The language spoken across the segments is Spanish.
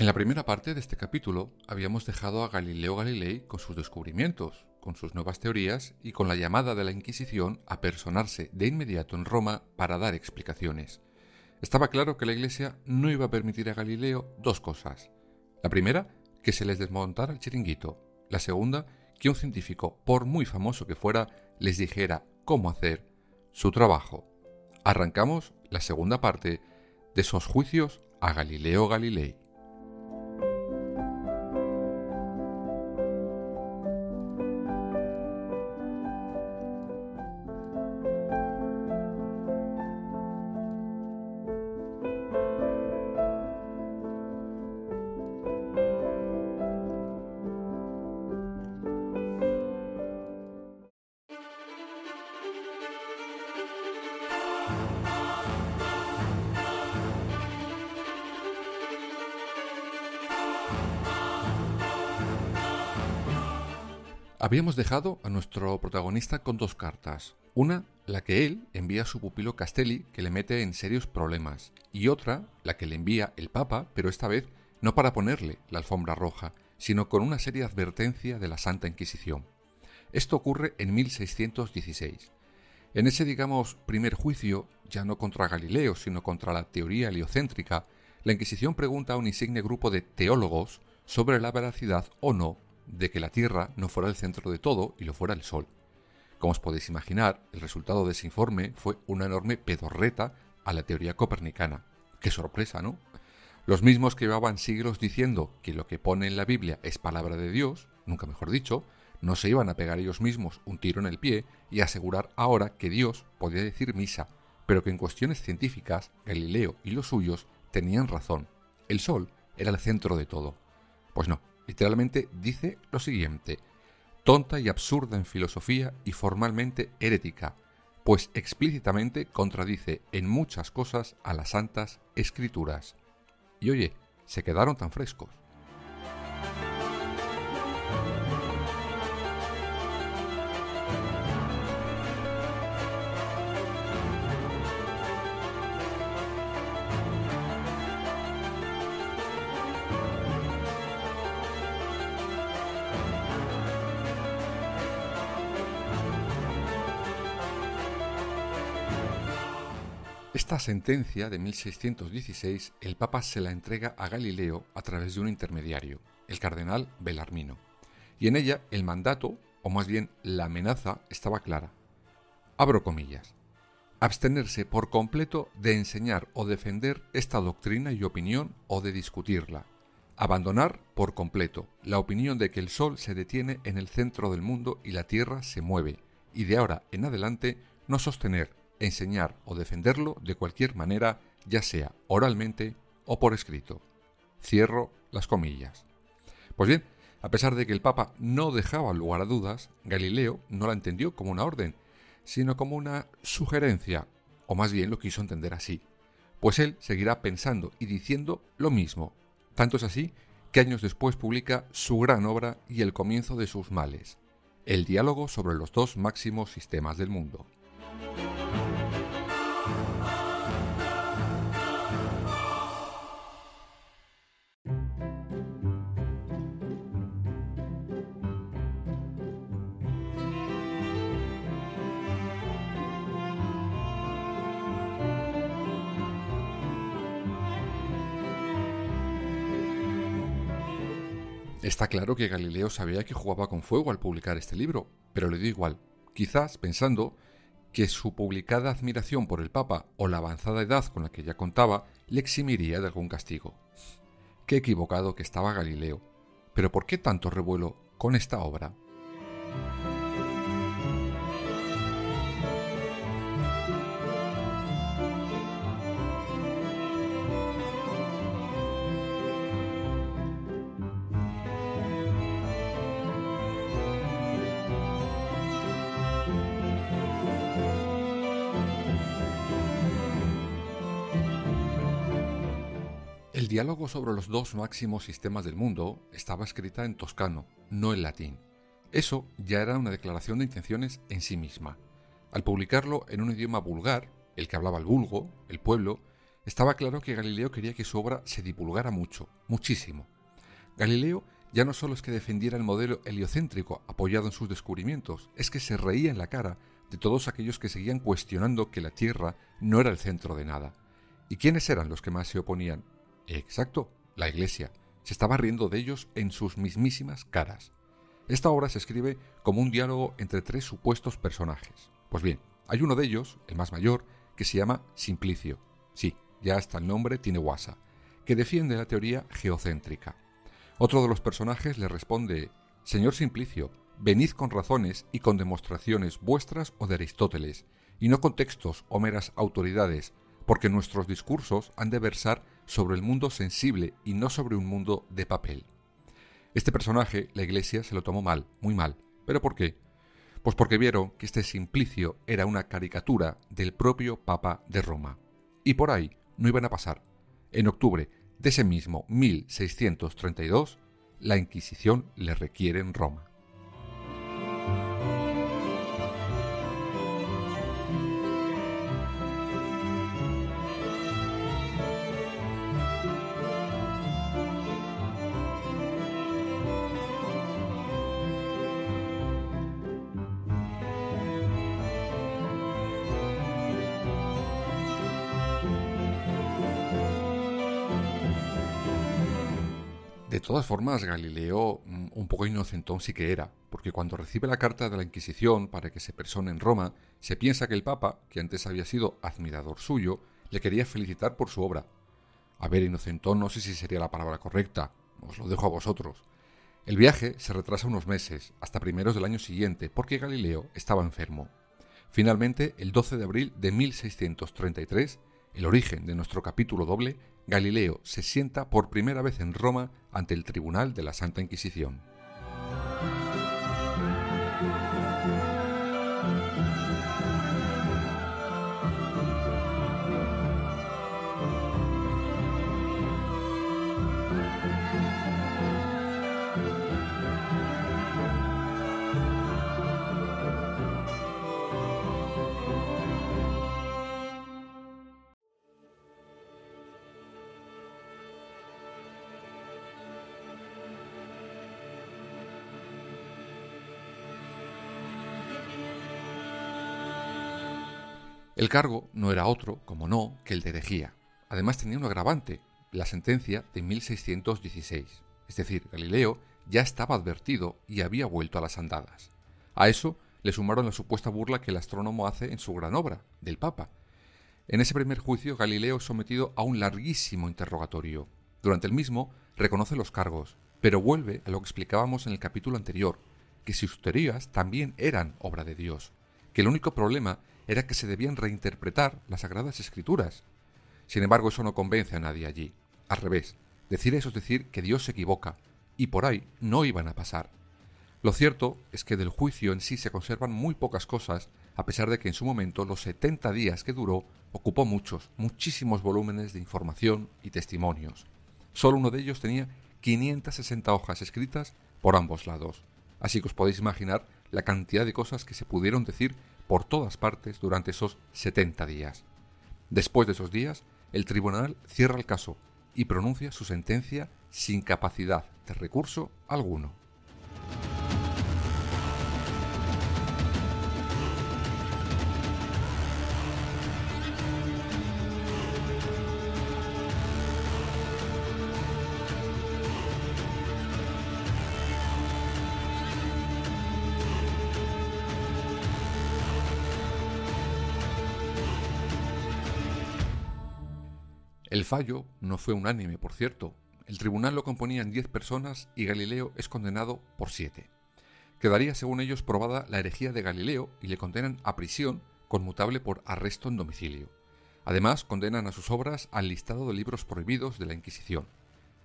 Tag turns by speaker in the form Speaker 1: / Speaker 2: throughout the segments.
Speaker 1: En la primera parte de este capítulo habíamos dejado a Galileo Galilei con sus descubrimientos, con sus nuevas teorías y con la llamada de la Inquisición a personarse de inmediato en Roma para dar explicaciones. Estaba claro que la Iglesia no iba a permitir a Galileo dos cosas. La primera, que se les desmontara el chiringuito. La segunda, que un científico, por muy famoso que fuera, les dijera cómo hacer su trabajo. Arrancamos la segunda parte de esos juicios a Galileo Galilei. Habíamos dejado a nuestro protagonista con dos cartas. Una, la que él envía a su pupilo Castelli, que le mete en serios problemas, y otra, la que le envía el Papa, pero esta vez no para ponerle la alfombra roja, sino con una seria advertencia de la Santa Inquisición. Esto ocurre en 1616. En ese, digamos, primer juicio, ya no contra Galileo, sino contra la teoría heliocéntrica, la Inquisición pregunta a un insigne grupo de teólogos sobre la veracidad o no de que la Tierra no fuera el centro de todo y lo fuera el Sol. Como os podéis imaginar, el resultado de ese informe fue una enorme pedorreta a la teoría copernicana. ¡Qué sorpresa, ¿no? Los mismos que llevaban siglos diciendo que lo que pone en la Biblia es palabra de Dios, nunca mejor dicho, no se iban a pegar ellos mismos un tiro en el pie y asegurar ahora que Dios podía decir misa, pero que en cuestiones científicas Galileo y los suyos tenían razón. El Sol era el centro de todo. Pues no, Literalmente dice lo siguiente, tonta y absurda en filosofía y formalmente herética, pues explícitamente contradice en muchas cosas a las santas escrituras. Y oye, se quedaron tan frescos. Esta sentencia de 1616 el Papa se la entrega a Galileo a través de un intermediario, el cardenal Belarmino, y en ella el mandato, o más bien la amenaza, estaba clara. Abro comillas. Abstenerse por completo de enseñar o defender esta doctrina y opinión o de discutirla. Abandonar por completo la opinión de que el Sol se detiene en el centro del mundo y la Tierra se mueve, y de ahora en adelante no sostener enseñar o defenderlo de cualquier manera, ya sea oralmente o por escrito. Cierro las comillas. Pues bien, a pesar de que el Papa no dejaba lugar a dudas, Galileo no la entendió como una orden, sino como una sugerencia, o más bien lo quiso entender así, pues él seguirá pensando y diciendo lo mismo. Tanto es así que años después publica su gran obra y el comienzo de sus males, el diálogo sobre los dos máximos sistemas del mundo. Está claro que Galileo sabía que jugaba con fuego al publicar este libro, pero le dio igual, quizás pensando que su publicada admiración por el Papa o la avanzada edad con la que ya contaba le eximiría de algún castigo. Qué equivocado que estaba Galileo. Pero ¿por qué tanto revuelo con esta obra? Diálogo sobre los dos máximos sistemas del mundo estaba escrita en toscano, no en latín. Eso ya era una declaración de intenciones en sí misma. Al publicarlo en un idioma vulgar, el que hablaba el vulgo, el pueblo, estaba claro que Galileo quería que su obra se divulgara mucho, muchísimo. Galileo ya no solo es que defendiera el modelo heliocéntrico apoyado en sus descubrimientos, es que se reía en la cara de todos aquellos que seguían cuestionando que la Tierra no era el centro de nada. ¿Y quiénes eran los que más se oponían? Exacto, la Iglesia. Se estaba riendo de ellos en sus mismísimas caras. Esta obra se escribe como un diálogo entre tres supuestos personajes. Pues bien, hay uno de ellos, el más mayor, que se llama Simplicio. Sí, ya hasta el nombre tiene guasa, que defiende la teoría geocéntrica. Otro de los personajes le responde, Señor Simplicio, venid con razones y con demostraciones vuestras o de Aristóteles, y no con textos o meras autoridades, porque nuestros discursos han de versar sobre el mundo sensible y no sobre un mundo de papel. Este personaje la Iglesia se lo tomó mal, muy mal. ¿Pero por qué? Pues porque vieron que este Simplicio era una caricatura del propio Papa de Roma. Y por ahí no iban a pasar. En octubre de ese mismo 1632, la Inquisición le requiere en Roma. Todas formas, Galileo mm, un poco inocentón sí que era, porque cuando recibe la carta de la Inquisición para que se persone en Roma, se piensa que el Papa, que antes había sido admirador suyo, le quería felicitar por su obra. A ver, inocentón no sé si sería la palabra correcta, os lo dejo a vosotros. El viaje se retrasa unos meses, hasta primeros del año siguiente, porque Galileo estaba enfermo. Finalmente, el 12 de abril de 1633, el origen de nuestro capítulo doble, Galileo se sienta por primera vez en Roma ante el Tribunal de la Santa Inquisición. El cargo no era otro, como no, que el de herejía. Además tenía un agravante, la sentencia de 1616. Es decir, Galileo ya estaba advertido y había vuelto a las andadas. A eso le sumaron la supuesta burla que el astrónomo hace en su gran obra, del Papa. En ese primer juicio, Galileo es sometido a un larguísimo interrogatorio. Durante el mismo, reconoce los cargos, pero vuelve a lo que explicábamos en el capítulo anterior, que sus teorías también eran obra de Dios, que el único problema era que se debían reinterpretar las Sagradas Escrituras. Sin embargo, eso no convence a nadie allí. Al revés, decir eso es decir que Dios se equivoca, y por ahí no iban a pasar. Lo cierto es que del juicio en sí se conservan muy pocas cosas, a pesar de que en su momento los 70 días que duró ocupó muchos, muchísimos volúmenes de información y testimonios. Solo uno de ellos tenía 560 hojas escritas por ambos lados. Así que os podéis imaginar la cantidad de cosas que se pudieron decir por todas partes durante esos 70 días. Después de esos días, el tribunal cierra el caso y pronuncia su sentencia sin capacidad de recurso alguno. El fallo no fue unánime, por cierto. El tribunal lo componían diez personas y Galileo es condenado por siete. Quedaría, según ellos, probada la herejía de Galileo y le condenan a prisión conmutable por arresto en domicilio. Además, condenan a sus obras al listado de libros prohibidos de la Inquisición.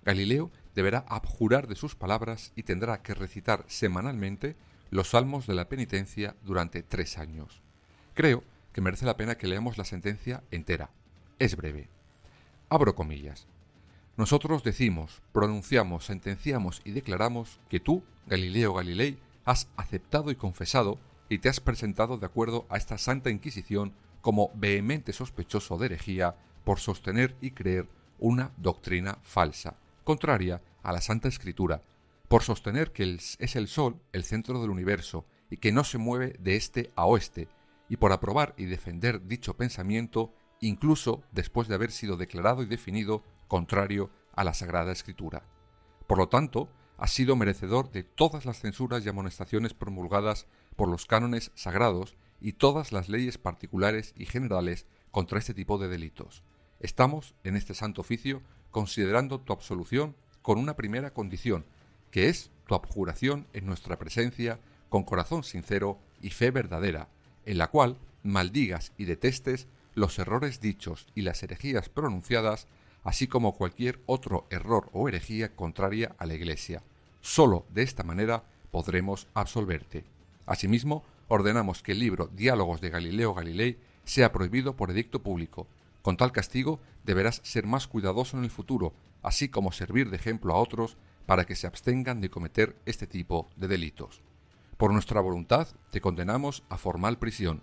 Speaker 1: Galileo deberá abjurar de sus palabras y tendrá que recitar semanalmente los salmos de la penitencia durante tres años. Creo que merece la pena que leamos la sentencia entera. Es breve. Abro comillas. Nosotros decimos, pronunciamos, sentenciamos y declaramos que tú, Galileo Galilei, has aceptado y confesado y te has presentado de acuerdo a esta Santa Inquisición como vehemente sospechoso de herejía por sostener y creer una doctrina falsa, contraria a la Santa Escritura, por sostener que es el Sol el centro del universo y que no se mueve de este a oeste, y por aprobar y defender dicho pensamiento incluso después de haber sido declarado y definido contrario a la Sagrada Escritura. Por lo tanto, ha sido merecedor de todas las censuras y amonestaciones promulgadas por los cánones sagrados y todas las leyes particulares y generales contra este tipo de delitos. Estamos, en este santo oficio, considerando tu absolución con una primera condición, que es tu abjuración en nuestra presencia con corazón sincero y fe verdadera, en la cual maldigas y detestes los errores dichos y las herejías pronunciadas, así como cualquier otro error o herejía contraria a la Iglesia. Solo de esta manera podremos absolverte. Asimismo, ordenamos que el libro Diálogos de Galileo Galilei sea prohibido por edicto público. Con tal castigo deberás ser más cuidadoso en el futuro, así como servir de ejemplo a otros para que se abstengan de cometer este tipo de delitos. Por nuestra voluntad te condenamos a formal prisión.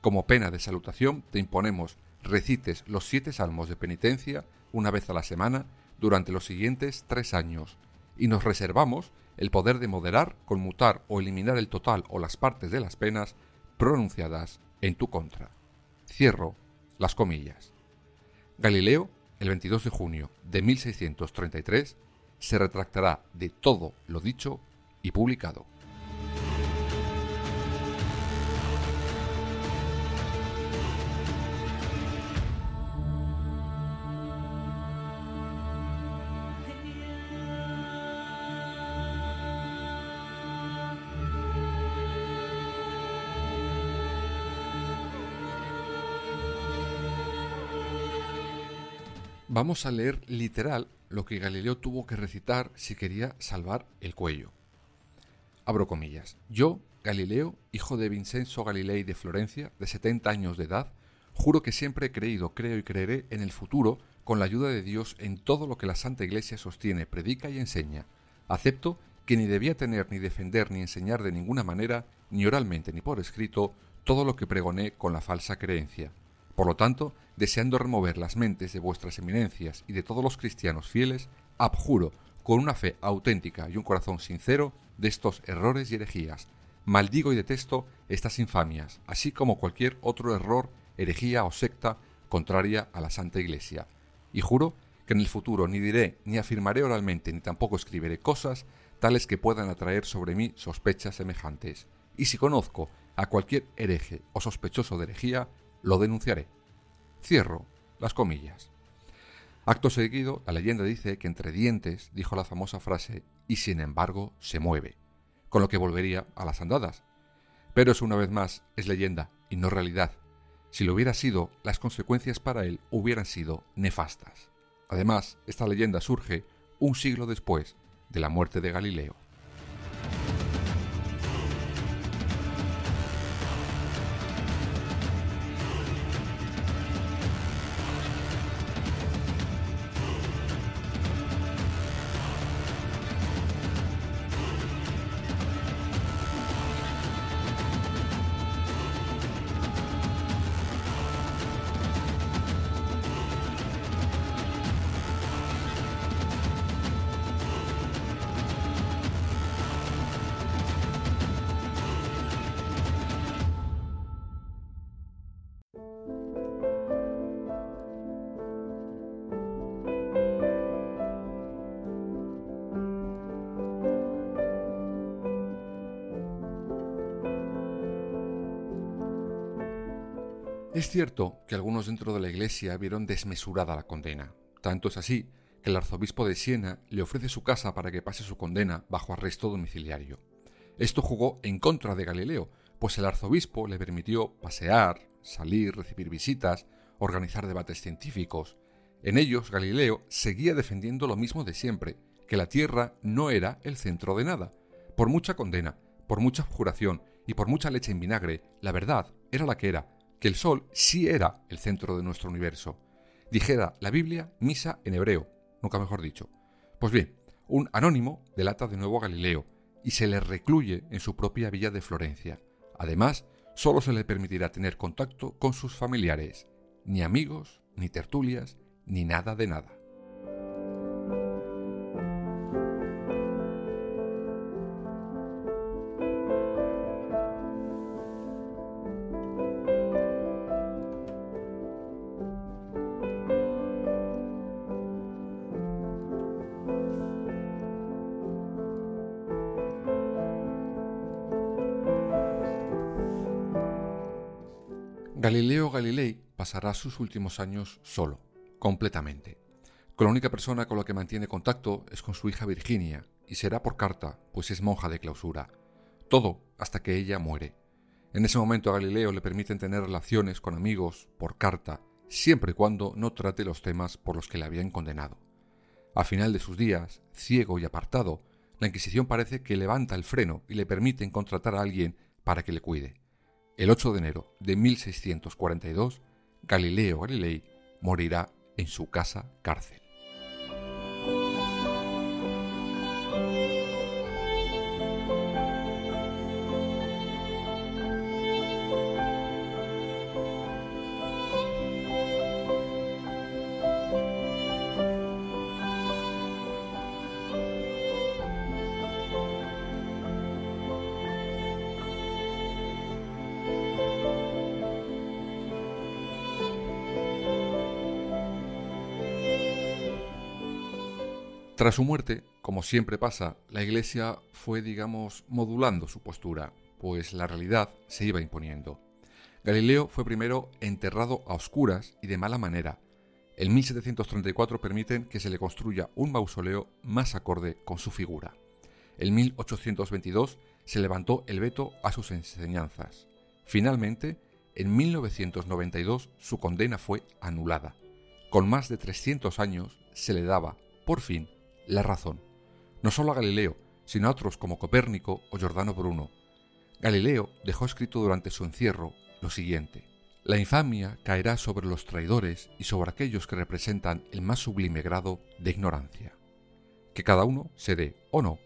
Speaker 1: Como pena de salutación te imponemos recites los siete salmos de penitencia una vez a la semana durante los siguientes tres años, y nos reservamos el poder de moderar, conmutar o eliminar el total o las partes de las penas pronunciadas en tu contra. Cierro las comillas. Galileo, el 22 de junio de 1633, se retractará de todo lo dicho y publicado. Vamos a leer literal lo que Galileo tuvo que recitar si quería salvar el cuello. Abro comillas. Yo, Galileo, hijo de Vincenzo Galilei de Florencia, de 70 años de edad, juro que siempre he creído, creo y creeré en el futuro, con la ayuda de Dios, en todo lo que la Santa Iglesia sostiene, predica y enseña. Acepto que ni debía tener, ni defender, ni enseñar de ninguna manera, ni oralmente ni por escrito, todo lo que pregoné con la falsa creencia. Por lo tanto, deseando remover las mentes de vuestras eminencias y de todos los cristianos fieles, abjuro, con una fe auténtica y un corazón sincero, de estos errores y herejías. Maldigo y detesto estas infamias, así como cualquier otro error, herejía o secta contraria a la Santa Iglesia. Y juro que en el futuro ni diré, ni afirmaré oralmente, ni tampoco escribiré cosas tales que puedan atraer sobre mí sospechas semejantes. Y si conozco a cualquier hereje o sospechoso de herejía, lo denunciaré. Cierro las comillas. Acto seguido, la leyenda dice que entre dientes dijo la famosa frase y sin embargo se mueve, con lo que volvería a las andadas. Pero eso una vez más es leyenda y no realidad. Si lo hubiera sido, las consecuencias para él hubieran sido nefastas. Además, esta leyenda surge un siglo después de la muerte de Galileo. Es cierto que algunos dentro de la Iglesia vieron desmesurada la condena. Tanto es así que el arzobispo de Siena le ofrece su casa para que pase su condena bajo arresto domiciliario. Esto jugó en contra de Galileo, pues el arzobispo le permitió pasear, salir, recibir visitas, organizar debates científicos. En ellos Galileo seguía defendiendo lo mismo de siempre, que la Tierra no era el centro de nada. Por mucha condena, por mucha juración y por mucha leche en vinagre, la verdad era la que era, que el Sol sí era el centro de nuestro universo. Dijera la Biblia misa en hebreo, nunca mejor dicho. Pues bien, un anónimo delata de nuevo a Galileo y se le recluye en su propia villa de Florencia. Además, solo se le permitirá tener contacto con sus familiares, ni amigos, ni tertulias, ni nada de nada. Galileo Galilei pasará sus últimos años solo, completamente. Con la única persona con la que mantiene contacto es con su hija Virginia, y será por carta, pues es monja de clausura. Todo hasta que ella muere. En ese momento a Galileo le permiten tener relaciones con amigos por carta, siempre y cuando no trate los temas por los que le habían condenado. A final de sus días, ciego y apartado, la Inquisición parece que levanta el freno y le permiten contratar a alguien para que le cuide. El 8 de enero de 1642, Galileo Galilei morirá en su casa cárcel. Tras su muerte, como siempre pasa, la Iglesia fue, digamos, modulando su postura, pues la realidad se iba imponiendo. Galileo fue primero enterrado a oscuras y de mala manera. En 1734 permiten que se le construya un mausoleo más acorde con su figura. En 1822 se levantó el veto a sus enseñanzas. Finalmente, en 1992 su condena fue anulada. Con más de 300 años se le daba, por fin, la razón, no solo a Galileo, sino a otros como Copérnico o Giordano Bruno. Galileo dejó escrito durante su encierro lo siguiente. La infamia caerá sobre los traidores y sobre aquellos que representan el más sublime grado de ignorancia. Que cada uno se dé, o no,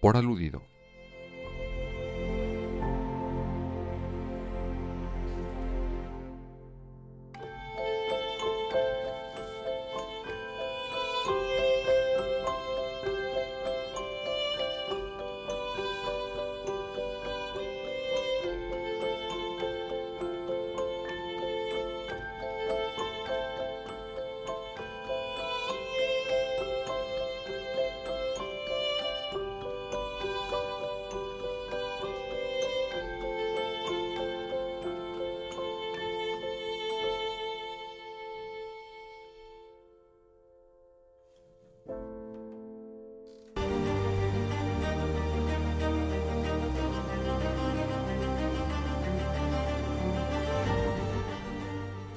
Speaker 1: por aludido.